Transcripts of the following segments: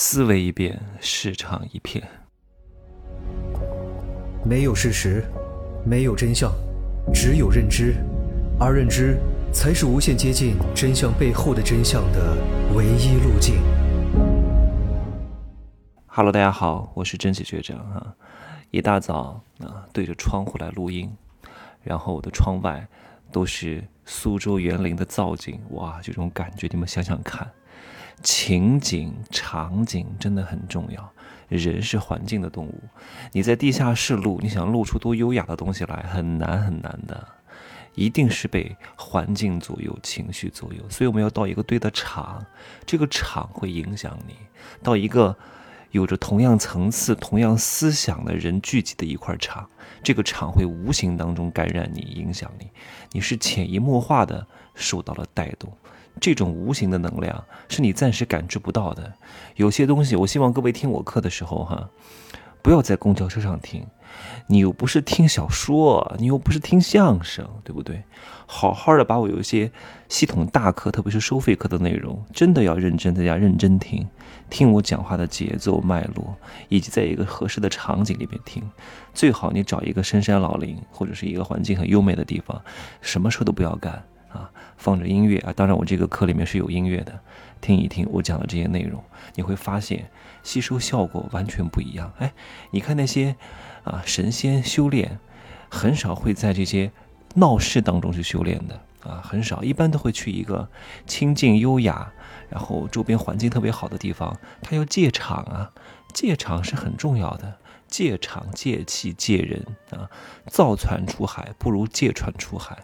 思维一变，市场一片。没有事实，没有真相，只有认知，而认知才是无限接近真相背后的真相的唯一路径。Hello，大家好，我是真奇学长啊。一大早啊，对着窗户来录音，然后我的窗外都是苏州园林的造景，哇，这种感觉你们想想看。情景场景真的很重要，人是环境的动物。你在地下室录，你想录出多优雅的东西来，很难很难的，一定是被环境左右、情绪左右。所以我们要到一个对的场，这个场会影响你。到一个有着同样层次、同样思想的人聚集的一块场，这个场会无形当中感染你、影响你，你是潜移默化的受到了带动。这种无形的能量是你暂时感知不到的。有些东西，我希望各位听我课的时候，哈，不要在公交车上听。你又不是听小说，你又不是听相声，对不对？好好的把我有一些系统大课，特别是收费课的内容，真的要认真，大家认真听，听我讲话的节奏脉络，以及在一个合适的场景里面听。最好你找一个深山老林，或者是一个环境很优美的地方，什么事都不要干。啊，放着音乐啊，当然我这个课里面是有音乐的，听一听我讲的这些内容，你会发现吸收效果完全不一样。哎，你看那些啊神仙修炼，很少会在这些闹市当中去修炼的啊，很少，一般都会去一个清静优雅，然后周边环境特别好的地方，他要借场啊，借场是很重要的，借场借气借人啊，造船出海不如借船出海。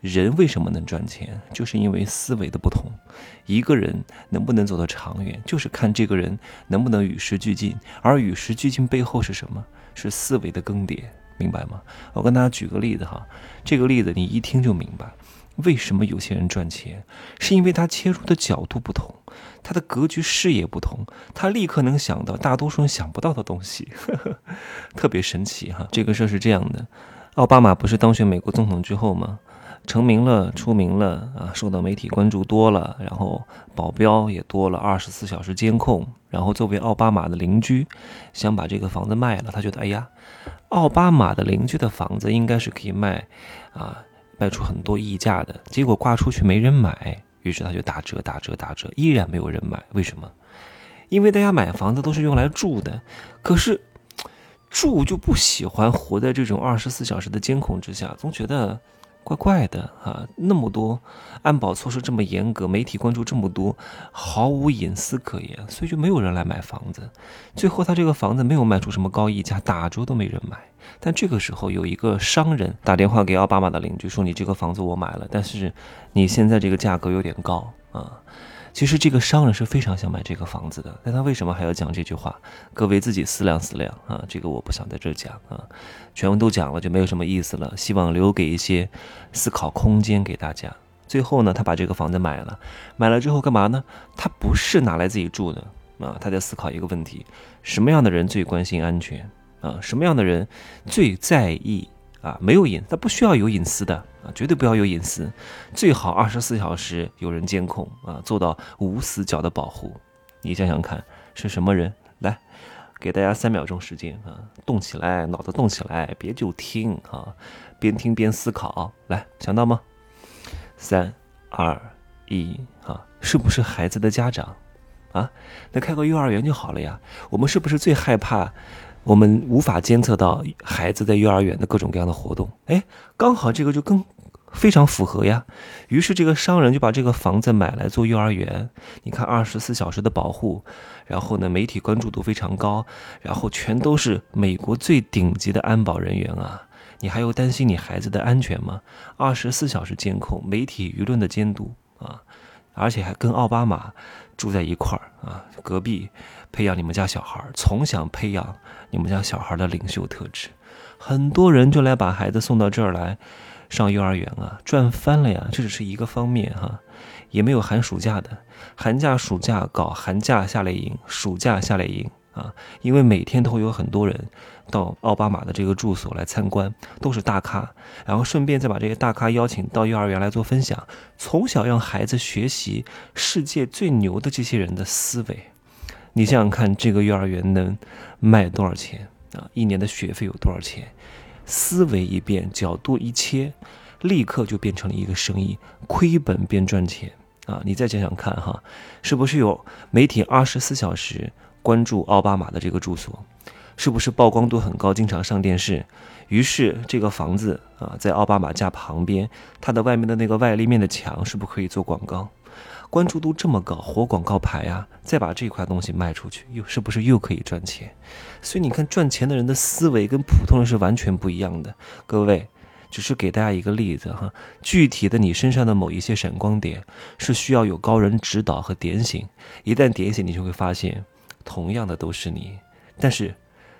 人为什么能赚钱？就是因为思维的不同。一个人能不能走得长远，就是看这个人能不能与时俱进。而与时俱进背后是什么？是思维的更迭，明白吗？我跟大家举个例子哈，这个例子你一听就明白。为什么有些人赚钱？是因为他切入的角度不同，他的格局视野不同，他立刻能想到大多数人想不到的东西，特别神奇哈。这个事儿是这样的：奥巴马不是当选美国总统之后吗？成名了，出名了啊，受到媒体关注多了，然后保镖也多了，二十四小时监控。然后作为奥巴马的邻居，想把这个房子卖了，他觉得哎呀，奥巴马的邻居的房子应该是可以卖，啊，卖出很多溢价的。结果挂出去没人买，于是他就打折、打折、打折，依然没有人买。为什么？因为大家买房子都是用来住的，可是住就不喜欢活在这种二十四小时的监控之下，总觉得。怪怪的啊！那么多安保措施这么严格，媒体关注这么多，毫无隐私可言，所以就没有人来买房子。最后他这个房子没有卖出什么高溢价，打折都没人买。但这个时候有一个商人打电话给奥巴马的邻居说：“你这个房子我买了，但是你现在这个价格有点高啊。”其实这个商人是非常想买这个房子的，但他为什么还要讲这句话？各位自己思量思量啊！这个我不想在这讲啊，全文都讲了就没有什么意思了。希望留给一些思考空间给大家。最后呢，他把这个房子买了，买了之后干嘛呢？他不是拿来自己住的啊，他在思考一个问题：什么样的人最关心安全啊？什么样的人最在意？啊，没有隐，他不需要有隐私的啊，绝对不要有隐私，最好二十四小时有人监控啊，做到无死角的保护。你想想看，是什么人？来，给大家三秒钟时间啊，动起来，脑子动起来，别就听啊，边听边思考。来，想到吗？三二一，啊，是不是孩子的家长？啊，那开个幼儿园就好了呀。我们是不是最害怕？我们无法监测到孩子在幼儿园的各种各样的活动，哎，刚好这个就更非常符合呀。于是这个商人就把这个房子买来做幼儿园。你看，二十四小时的保护，然后呢，媒体关注度非常高，然后全都是美国最顶级的安保人员啊。你还有担心你孩子的安全吗？二十四小时监控，媒体舆论的监督啊，而且还跟奥巴马住在一块儿啊，隔壁。培养你们家小孩，从小培养你们家小孩的领袖特质，很多人就来把孩子送到这儿来上幼儿园啊，赚翻了呀！这只是一个方面哈，也没有寒暑假的，寒假暑假搞寒假夏令营，暑假夏令营啊，因为每天都会有很多人到奥巴马的这个住所来参观，都是大咖，然后顺便再把这些大咖邀请到幼儿园来做分享，从小让孩子学习世界最牛的这些人的思维。你想想看，这个幼儿园能卖多少钱啊？一年的学费有多少钱？思维一变，角度一切，立刻就变成了一个生意，亏本变赚钱啊！你再想想看哈，是不是有媒体二十四小时关注奥巴马的这个住所？是不是曝光度很高，经常上电视？于是这个房子啊，在奥巴马家旁边，它的外面的那个外立面的墙，是不是可以做广告？关注度这么高，活广告牌啊！再把这块东西卖出去，又是不是又可以赚钱？所以你看，赚钱的人的思维跟普通人是完全不一样的。各位，只是给大家一个例子哈。具体的，你身上的某一些闪光点，是需要有高人指导和点醒。一旦点醒，你就会发现，同样的都是你，但是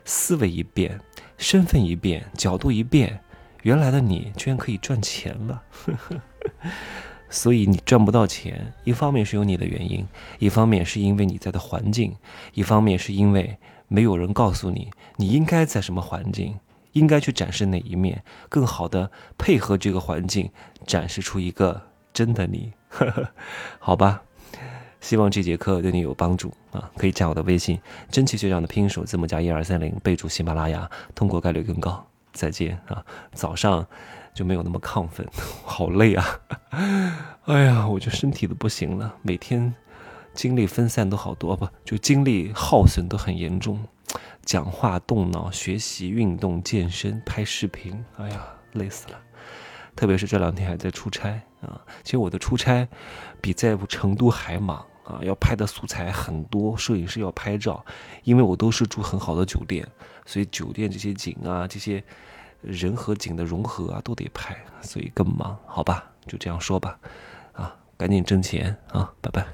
思维一变，身份一变，角度一变，原来的你居然可以赚钱了。所以你赚不到钱，一方面是有你的原因，一方面是因为你在的环境，一方面是因为没有人告诉你你应该在什么环境，应该去展示哪一面，更好的配合这个环境，展示出一个真的你。好吧，希望这节课对你有帮助啊！可以加我的微信“真奇学长”的拼音首字母加一二三零，备注喜马拉雅，通过概率更高。再见啊！早上。就没有那么亢奋，好累啊！哎呀，我就身体都不行了，每天精力分散都好多，不就精力耗损都很严重。讲话、动脑、学习、运动、健身、拍视频，哎呀，累死了。特别是这两天还在出差啊，其实我的出差比在成都还忙啊，要拍的素材很多，摄影师要拍照，因为我都是住很好的酒店，所以酒店这些景啊，这些。人和景的融合啊，都得拍，所以更忙，好吧，就这样说吧，啊，赶紧挣钱啊，拜拜。